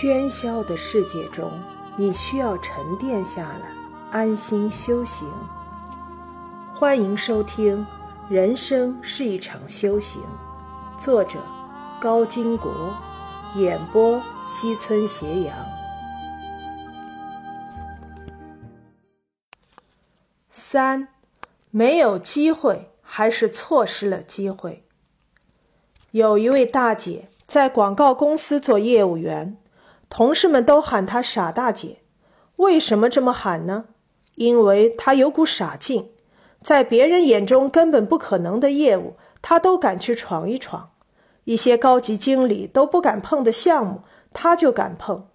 喧嚣的世界中，你需要沉淀下来，安心修行。欢迎收听《人生是一场修行》，作者高金国，演播西村斜阳。三，没有机会，还是错失了机会。有一位大姐在广告公司做业务员。同事们都喊她傻大姐，为什么这么喊呢？因为她有股傻劲，在别人眼中根本不可能的业务，她都敢去闯一闯；一些高级经理都不敢碰的项目，她就敢碰。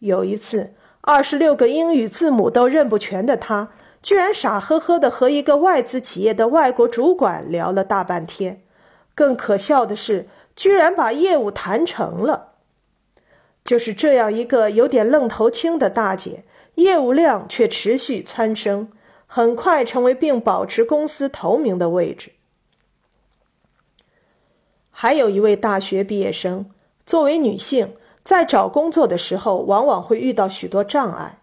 有一次，二十六个英语字母都认不全的她，居然傻呵呵的和一个外资企业的外国主管聊了大半天。更可笑的是，居然把业务谈成了。就是这样一个有点愣头青的大姐，业务量却持续蹿升，很快成为并保持公司头名的位置。还有一位大学毕业生，作为女性，在找工作的时候，往往会遇到许多障碍。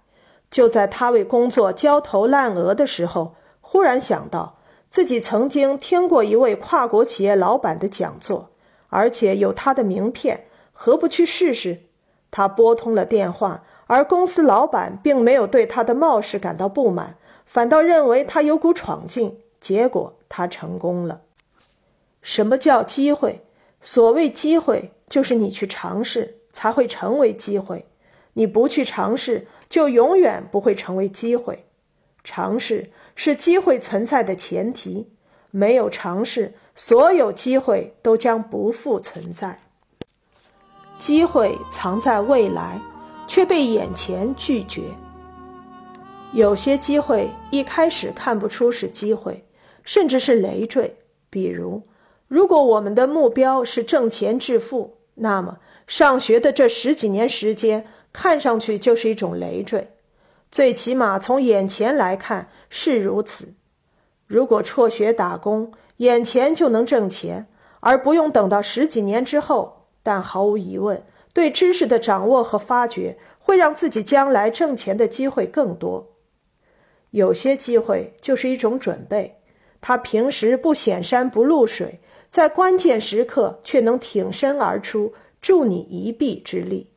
就在她为工作焦头烂额的时候，忽然想到自己曾经听过一位跨国企业老板的讲座，而且有他的名片，何不去试试？他拨通了电话，而公司老板并没有对他的冒失感到不满，反倒认为他有股闯劲。结果他成功了。什么叫机会？所谓机会，就是你去尝试才会成为机会。你不去尝试，就永远不会成为机会。尝试是机会存在的前提，没有尝试，所有机会都将不复存在。机会藏在未来，却被眼前拒绝。有些机会一开始看不出是机会，甚至是累赘。比如，如果我们的目标是挣钱致富，那么上学的这十几年时间看上去就是一种累赘。最起码从眼前来看是如此。如果辍学打工，眼前就能挣钱，而不用等到十几年之后。但毫无疑问，对知识的掌握和发掘会让自己将来挣钱的机会更多。有些机会就是一种准备，他平时不显山不露水，在关键时刻却能挺身而出，助你一臂之力。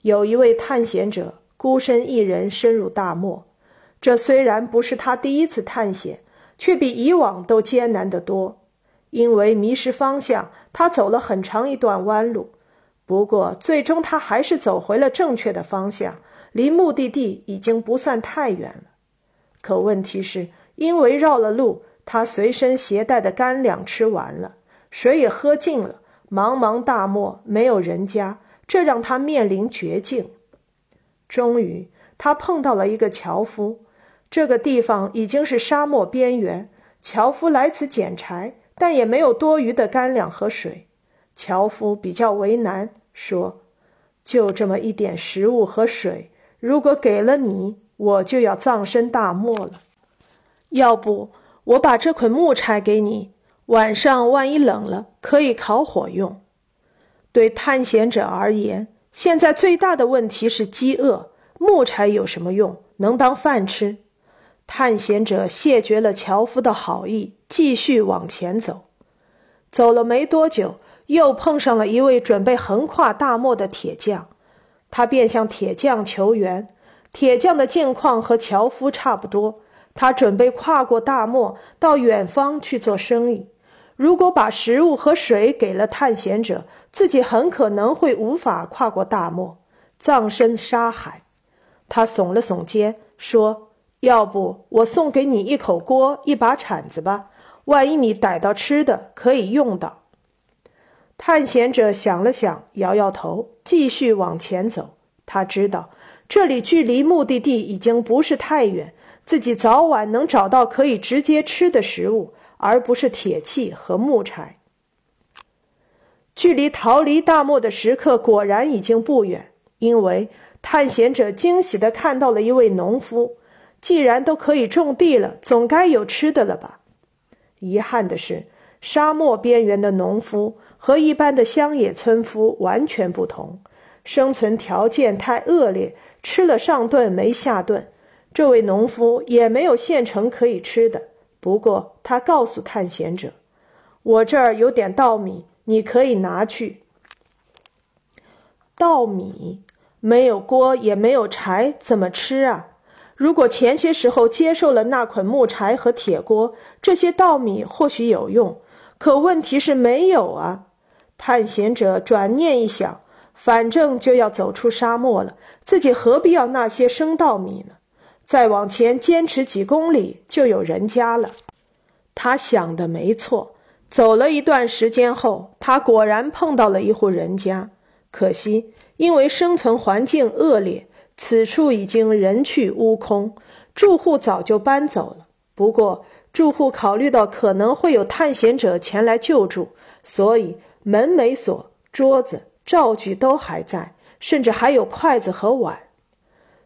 有一位探险者孤身一人深入大漠，这虽然不是他第一次探险，却比以往都艰难得多。因为迷失方向，他走了很长一段弯路。不过，最终他还是走回了正确的方向，离目的地已经不算太远了。可问题是，因为绕了路，他随身携带的干粮吃完了，水也喝尽了。茫茫大漠没有人家，这让他面临绝境。终于，他碰到了一个樵夫。这个地方已经是沙漠边缘，樵夫来此捡柴。但也没有多余的干粮和水，樵夫比较为难，说：“就这么一点食物和水，如果给了你，我就要葬身大漠了。要不，我把这捆木柴给你，晚上万一冷了，可以烤火用。”对探险者而言，现在最大的问题是饥饿。木柴有什么用？能当饭吃？探险者谢绝了樵夫的好意，继续往前走。走了没多久，又碰上了一位准备横跨大漠的铁匠，他便向铁匠求援。铁匠的境况和樵夫差不多，他准备跨过大漠到远方去做生意。如果把食物和水给了探险者，自己很可能会无法跨过大漠，葬身沙海。他耸了耸肩，说。要不我送给你一口锅、一把铲子吧，万一你逮到吃的，可以用到。探险者想了想，摇摇头，继续往前走。他知道这里距离目的地已经不是太远，自己早晚能找到可以直接吃的食物，而不是铁器和木柴。距离逃离大漠的时刻果然已经不远，因为探险者惊喜地看到了一位农夫。既然都可以种地了，总该有吃的了吧？遗憾的是，沙漠边缘的农夫和一般的乡野村夫完全不同。生存条件太恶劣，吃了上顿没下顿。这位农夫也没有现成可以吃的。不过他告诉探险者：“我这儿有点稻米，你可以拿去。”稻米没有锅也没有柴，怎么吃啊？如果前些时候接受了那捆木柴和铁锅，这些稻米或许有用。可问题是没有啊！探险者转念一想，反正就要走出沙漠了，自己何必要那些生稻米呢？再往前坚持几公里，就有人家了。他想的没错。走了一段时间后，他果然碰到了一户人家。可惜，因为生存环境恶劣。此处已经人去屋空，住户早就搬走了。不过，住户考虑到可能会有探险者前来救助，所以门没锁，桌子、灶具都还在，甚至还有筷子和碗。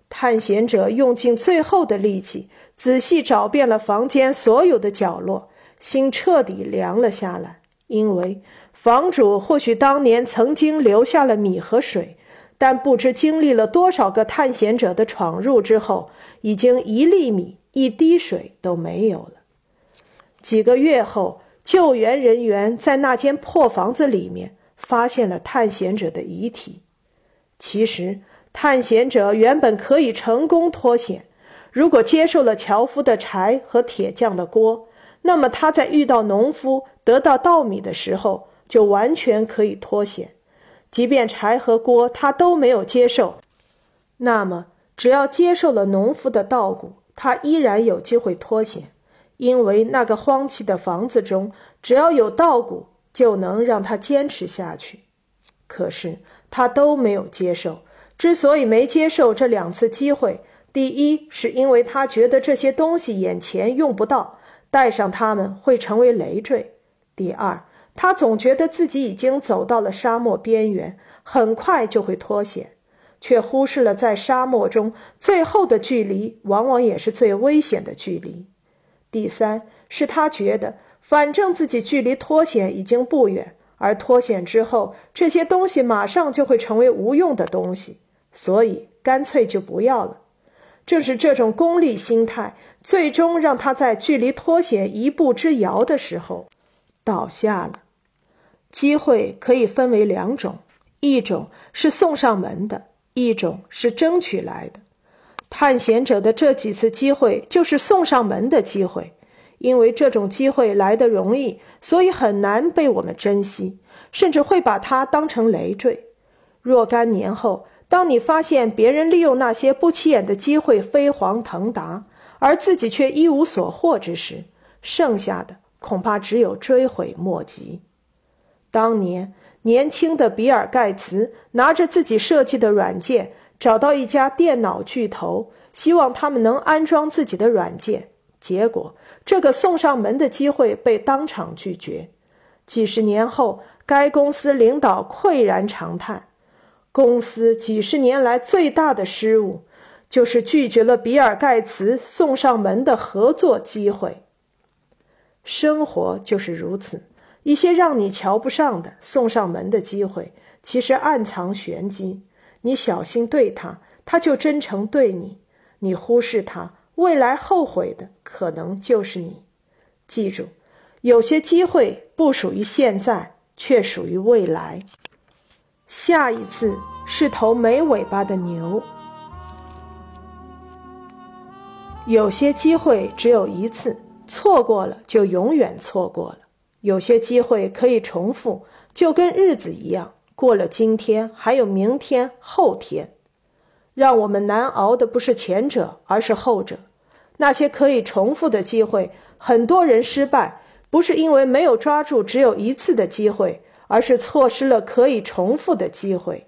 探险者用尽最后的力气，仔细找遍了房间所有的角落，心彻底凉了下来，因为房主或许当年曾经留下了米和水。但不知经历了多少个探险者的闯入之后，已经一粒米、一滴水都没有了。几个月后，救援人员在那间破房子里面发现了探险者的遗体。其实，探险者原本可以成功脱险，如果接受了樵夫的柴和铁匠的锅，那么他在遇到农夫、得到稻米的时候，就完全可以脱险。即便柴和锅他都没有接受，那么只要接受了农夫的稻谷，他依然有机会脱险，因为那个荒弃的房子中只要有稻谷，就能让他坚持下去。可是他都没有接受。之所以没接受这两次机会，第一是因为他觉得这些东西眼前用不到，带上它们会成为累赘；第二。他总觉得自己已经走到了沙漠边缘，很快就会脱险，却忽视了在沙漠中最后的距离往往也是最危险的距离。第三是他觉得，反正自己距离脱险已经不远，而脱险之后这些东西马上就会成为无用的东西，所以干脆就不要了。正是这种功利心态，最终让他在距离脱险一步之遥的时候倒下了。机会可以分为两种，一种是送上门的，一种是争取来的。探险者的这几次机会就是送上门的机会，因为这种机会来得容易，所以很难被我们珍惜，甚至会把它当成累赘。若干年后，当你发现别人利用那些不起眼的机会飞黄腾达，而自己却一无所获之时，剩下的恐怕只有追悔莫及。当年年轻的比尔·盖茨拿着自己设计的软件，找到一家电脑巨头，希望他们能安装自己的软件。结果，这个送上门的机会被当场拒绝。几十年后，该公司领导喟然长叹：“公司几十年来最大的失误，就是拒绝了比尔·盖茨送上门的合作机会。”生活就是如此。一些让你瞧不上的送上门的机会，其实暗藏玄机。你小心对他，他就真诚对你；你忽视他，未来后悔的可能就是你。记住，有些机会不属于现在，却属于未来。下一次是头没尾巴的牛。有些机会只有一次，错过了就永远错过了。有些机会可以重复，就跟日子一样，过了今天还有明天、后天。让我们难熬的不是前者，而是后者。那些可以重复的机会，很多人失败，不是因为没有抓住只有一次的机会，而是错失了可以重复的机会。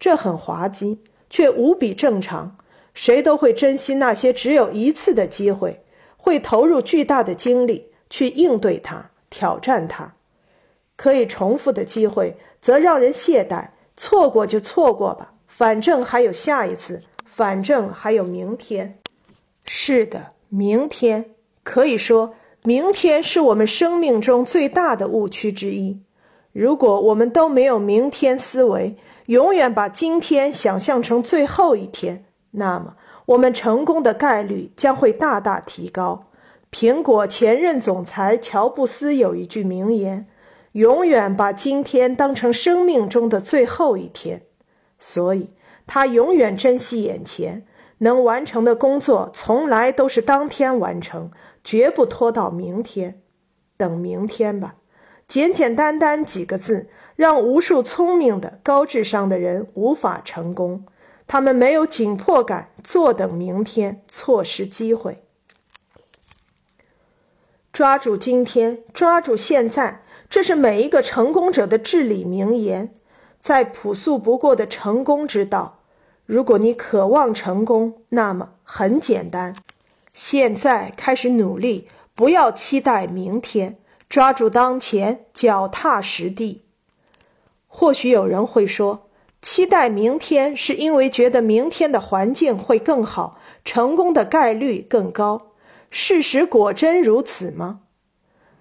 这很滑稽，却无比正常。谁都会珍惜那些只有一次的机会，会投入巨大的精力。去应对它，挑战它，可以重复的机会则让人懈怠，错过就错过吧，反正还有下一次，反正还有明天。是的，明天可以说，明天是我们生命中最大的误区之一。如果我们都没有明天思维，永远把今天想象成最后一天，那么我们成功的概率将会大大提高。苹果前任总裁乔布斯有一句名言：“永远把今天当成生命中的最后一天。”所以，他永远珍惜眼前能完成的工作，从来都是当天完成，绝不拖到明天。等明天吧，简简单单几个字，让无数聪明的、高智商的人无法成功。他们没有紧迫感，坐等明天，错失机会。抓住今天，抓住现在，这是每一个成功者的至理名言。再朴素不过的成功之道，如果你渴望成功，那么很简单，现在开始努力，不要期待明天，抓住当前，脚踏实地。或许有人会说，期待明天是因为觉得明天的环境会更好，成功的概率更高。事实果真如此吗？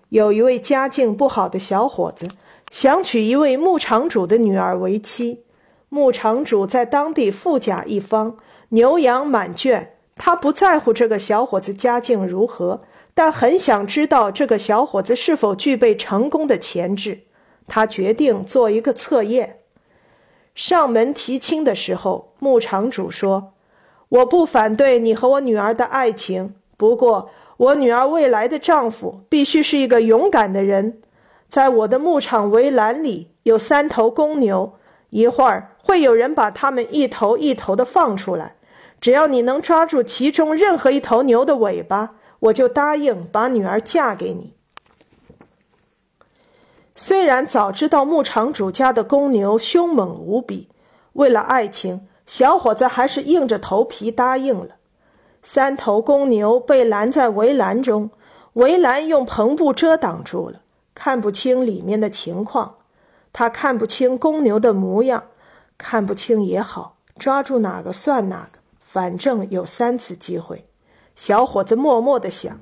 有一位家境不好的小伙子想娶一位牧场主的女儿为妻。牧场主在当地富甲一方，牛羊满圈。他不在乎这个小伙子家境如何，但很想知道这个小伙子是否具备成功的潜质。他决定做一个测验。上门提亲的时候，牧场主说：“我不反对你和我女儿的爱情。”不过，我女儿未来的丈夫必须是一个勇敢的人。在我的牧场围栏里有三头公牛，一会儿会有人把它们一头一头的放出来。只要你能抓住其中任何一头牛的尾巴，我就答应把女儿嫁给你。虽然早知道牧场主家的公牛凶猛无比，为了爱情，小伙子还是硬着头皮答应了。三头公牛被拦在围栏中，围栏用篷布遮挡住了，看不清里面的情况。他看不清公牛的模样，看不清也好，抓住哪个算哪个，反正有三次机会。小伙子默默地想。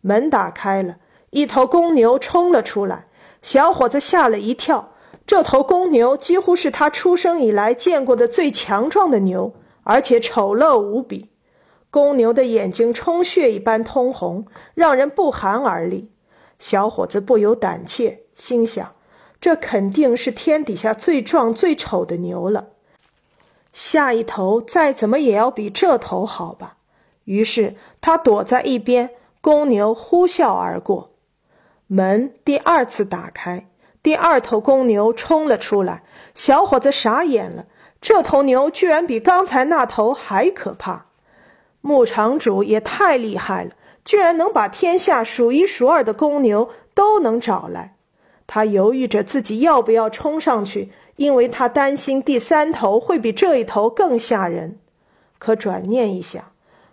门打开了，一头公牛冲了出来，小伙子吓了一跳。这头公牛几乎是他出生以来见过的最强壮的牛，而且丑陋无比。公牛的眼睛充血一般通红，让人不寒而栗。小伙子不由胆怯，心想：这肯定是天底下最壮最丑的牛了。下一头再怎么也要比这头好吧？于是他躲在一边。公牛呼啸而过，门第二次打开，第二头公牛冲了出来。小伙子傻眼了，这头牛居然比刚才那头还可怕。牧场主也太厉害了，居然能把天下数一数二的公牛都能找来。他犹豫着自己要不要冲上去，因为他担心第三头会比这一头更吓人。可转念一想，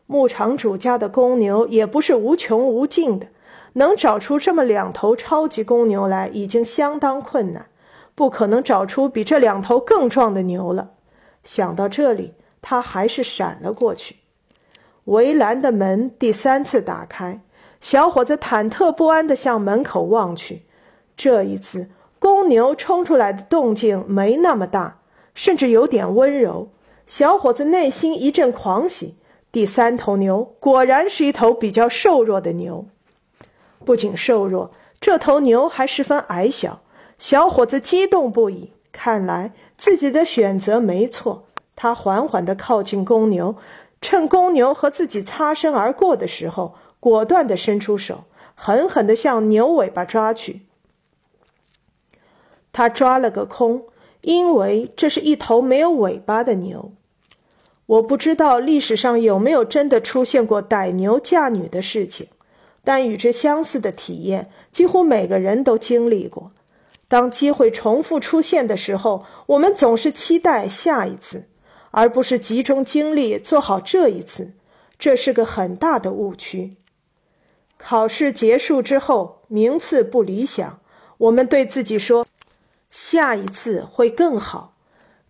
牧场主家的公牛也不是无穷无尽的，能找出这么两头超级公牛来已经相当困难，不可能找出比这两头更壮的牛了。想到这里，他还是闪了过去。围栏的门第三次打开，小伙子忐忑不安地向门口望去。这一次，公牛冲出来的动静没那么大，甚至有点温柔。小伙子内心一阵狂喜，第三头牛果然是一头比较瘦弱的牛。不仅瘦弱，这头牛还十分矮小。小伙子激动不已，看来自己的选择没错。他缓缓地靠近公牛。趁公牛和自己擦身而过的时候，果断地伸出手，狠狠地向牛尾巴抓去。他抓了个空，因为这是一头没有尾巴的牛。我不知道历史上有没有真的出现过逮牛嫁女的事情，但与之相似的体验，几乎每个人都经历过。当机会重复出现的时候，我们总是期待下一次。而不是集中精力做好这一次，这是个很大的误区。考试结束之后，名次不理想，我们对自己说：“下一次会更好。”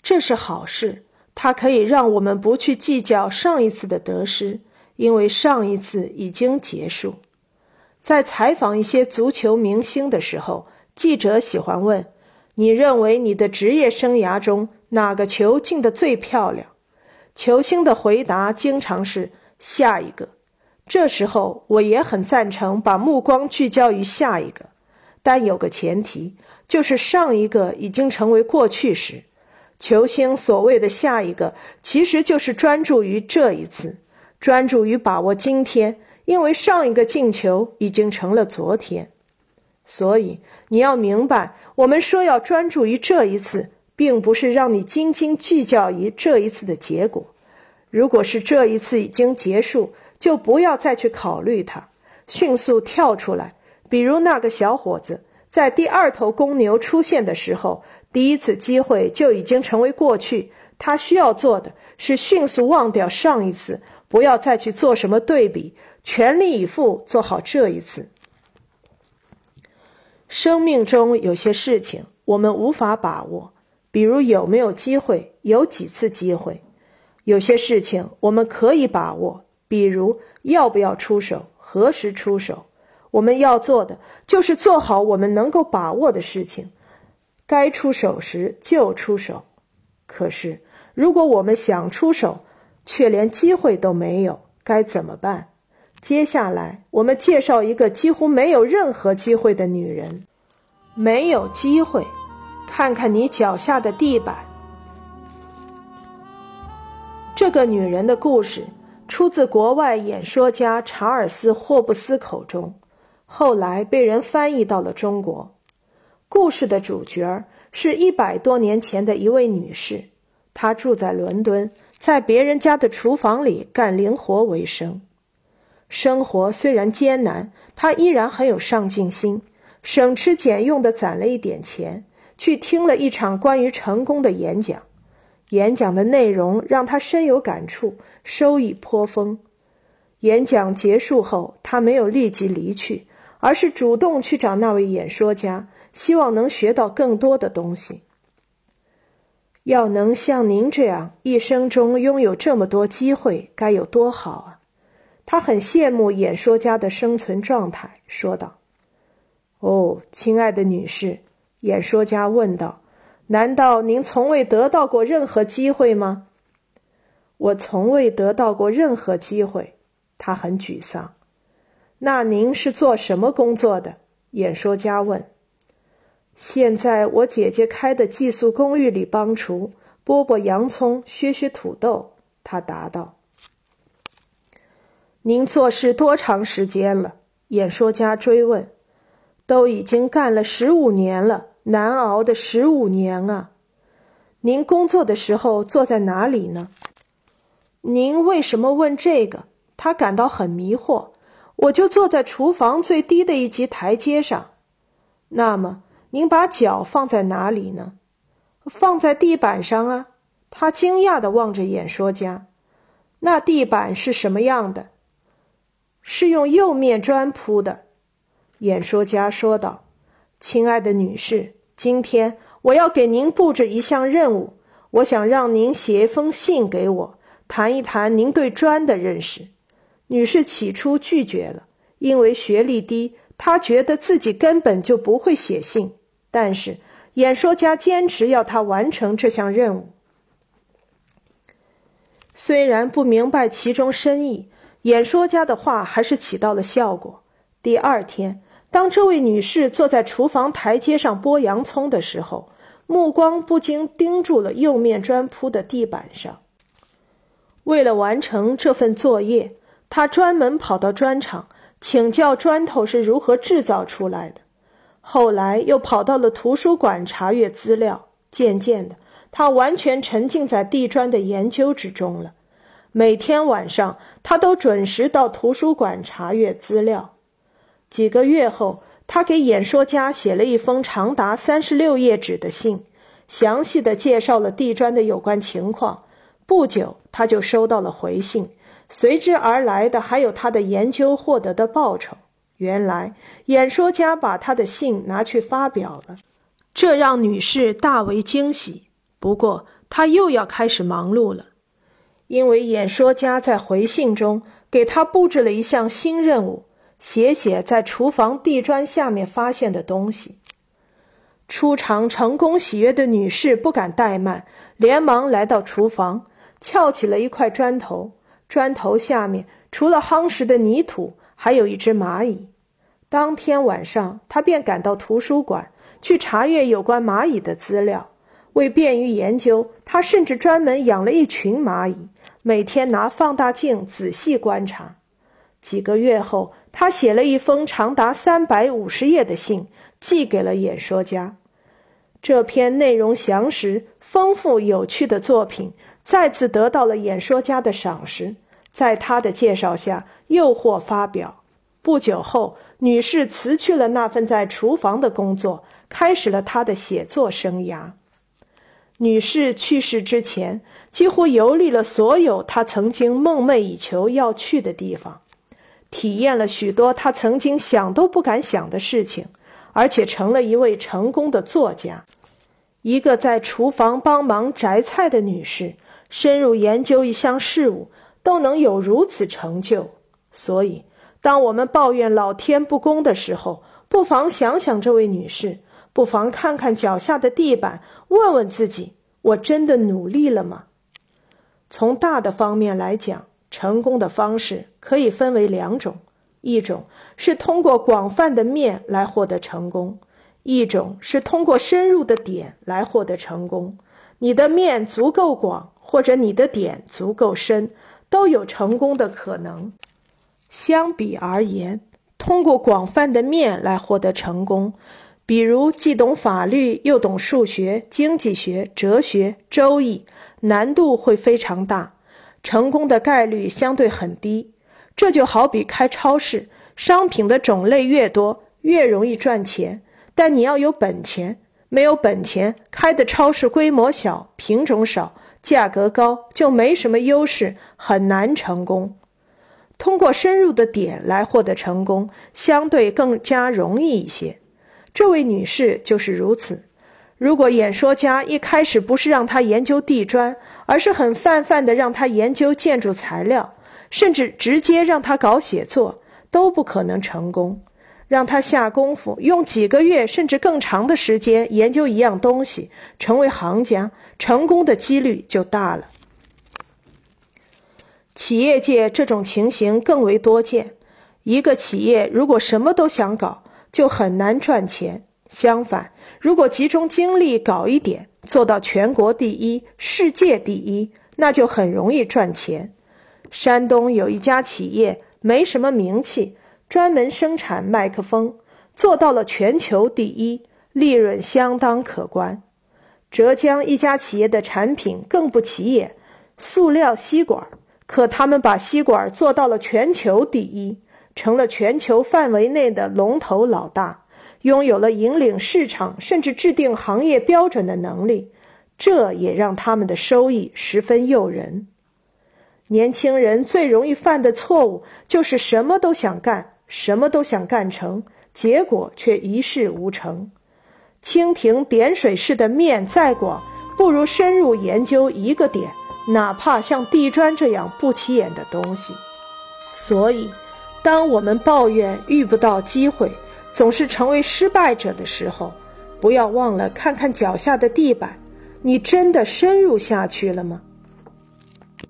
这是好事，它可以让我们不去计较上一次的得失，因为上一次已经结束。在采访一些足球明星的时候，记者喜欢问：“你认为你的职业生涯中？”哪个球进得最漂亮？球星的回答经常是下一个。这时候，我也很赞成把目光聚焦于下一个，但有个前提，就是上一个已经成为过去时。球星所谓的下一个，其实就是专注于这一次，专注于把握今天，因为上一个进球已经成了昨天。所以你要明白，我们说要专注于这一次，并不是让你斤斤计较于这一次的结果。如果是这一次已经结束，就不要再去考虑它，迅速跳出来。比如那个小伙子在第二头公牛出现的时候。第一次机会就已经成为过去，他需要做的是迅速忘掉上一次，不要再去做什么对比，全力以赴做好这一次。生命中有些事情我们无法把握，比如有没有机会，有几次机会；有些事情我们可以把握，比如要不要出手，何时出手。我们要做的就是做好我们能够把握的事情。该出手时就出手，可是如果我们想出手，却连机会都没有，该怎么办？接下来我们介绍一个几乎没有任何机会的女人。没有机会，看看你脚下的地板。这个女人的故事出自国外演说家查尔斯·霍布斯口中，后来被人翻译到了中国。故事的主角是一百多年前的一位女士，她住在伦敦，在别人家的厨房里干零活为生。生活虽然艰难，她依然很有上进心，省吃俭用的攒了一点钱，去听了一场关于成功的演讲。演讲的内容让她深有感触，收益颇丰。演讲结束后，她没有立即离去，而是主动去找那位演说家。希望能学到更多的东西。要能像您这样一生中拥有这么多机会，该有多好啊！他很羡慕演说家的生存状态，说道：“哦，亲爱的女士，演说家问道，难道您从未得到过任何机会吗？”“我从未得到过任何机会。”他很沮丧。“那您是做什么工作的？”演说家问。现在我姐姐开的寄宿公寓里帮厨，剥剥洋葱，削削土豆。他答道：“您做事多长时间了？”演说家追问。“都已经干了十五年了，难熬的十五年啊！”“您工作的时候坐在哪里呢？”“您为什么问这个？”他感到很迷惑。“我就坐在厨房最低的一级台阶上。”“那么。”您把脚放在哪里呢？放在地板上啊！他惊讶的望着演说家。那地板是什么样的？是用釉面砖铺的。演说家说道：“亲爱的女士，今天我要给您布置一项任务。我想让您写一封信给我，谈一谈您对砖的认识。”女士起初拒绝了，因为学历低，她觉得自己根本就不会写信。但是，演说家坚持要她完成这项任务。虽然不明白其中深意，演说家的话还是起到了效果。第二天，当这位女士坐在厨房台阶上剥洋葱的时候，目光不禁盯住了釉面砖铺的地板上。为了完成这份作业，她专门跑到砖厂请教砖头是如何制造出来的。后来又跑到了图书馆查阅资料，渐渐的，他完全沉浸在地砖的研究之中了。每天晚上，他都准时到图书馆查阅资料。几个月后，他给演说家写了一封长达三十六页纸的信，详细的介绍了地砖的有关情况。不久，他就收到了回信，随之而来的还有他的研究获得的报酬。原来演说家把他的信拿去发表了，这让女士大为惊喜。不过，她又要开始忙碌了，因为演说家在回信中给他布置了一项新任务：写写在厨房地砖下面发现的东西。初尝成功喜悦的女士不敢怠慢，连忙来到厨房，撬起了一块砖头。砖头下面除了夯实的泥土，还有一只蚂蚁。当天晚上，他便赶到图书馆去查阅有关蚂蚁的资料。为便于研究，他甚至专门养了一群蚂蚁，每天拿放大镜仔细观察。几个月后，他写了一封长达三百五十页的信，寄给了演说家。这篇内容详实、丰富、有趣的作品再次得到了演说家的赏识。在他的介绍下，又获发表。不久后，女士辞去了那份在厨房的工作，开始了她的写作生涯。女士去世之前，几乎游历了所有她曾经梦寐以求要去的地方，体验了许多他曾经想都不敢想的事情，而且成了一位成功的作家。一个在厨房帮忙摘菜的女士，深入研究一项事物都能有如此成就。所以，当我们抱怨老天不公的时候，不妨想想这位女士。不妨看看脚下的地板，问问自己：我真的努力了吗？从大的方面来讲，成功的方式可以分为两种：一种是通过广泛的面来获得成功；一种是通过深入的点来获得成功。你的面足够广，或者你的点足够深，都有成功的可能。相比而言，通过广泛的面来获得成功。比如，既懂法律又懂数学、经济学、哲学、周易，难度会非常大，成功的概率相对很低。这就好比开超市，商品的种类越多，越容易赚钱，但你要有本钱。没有本钱，开的超市规模小、品种少、价格高，就没什么优势，很难成功。通过深入的点来获得成功，相对更加容易一些。这位女士就是如此。如果演说家一开始不是让她研究地砖，而是很泛泛的让他研究建筑材料，甚至直接让他搞写作，都不可能成功。让他下功夫，用几个月甚至更长的时间研究一样东西，成为行家，成功的几率就大了。企业界这种情形更为多见。一个企业如果什么都想搞，就很难赚钱。相反，如果集中精力搞一点，做到全国第一、世界第一，那就很容易赚钱。山东有一家企业，没什么名气，专门生产麦克风，做到了全球第一，利润相当可观。浙江一家企业的产品更不起眼，塑料吸管，可他们把吸管做到了全球第一。成了全球范围内的龙头老大，拥有了引领市场甚至制定行业标准的能力，这也让他们的收益十分诱人。年轻人最容易犯的错误就是什么都想干，什么都想干成，结果却一事无成。蜻蜓点水式的面再广，不如深入研究一个点，哪怕像地砖这样不起眼的东西。所以。当我们抱怨遇不到机会，总是成为失败者的时候，不要忘了看看脚下的地板，你真的深入下去了吗？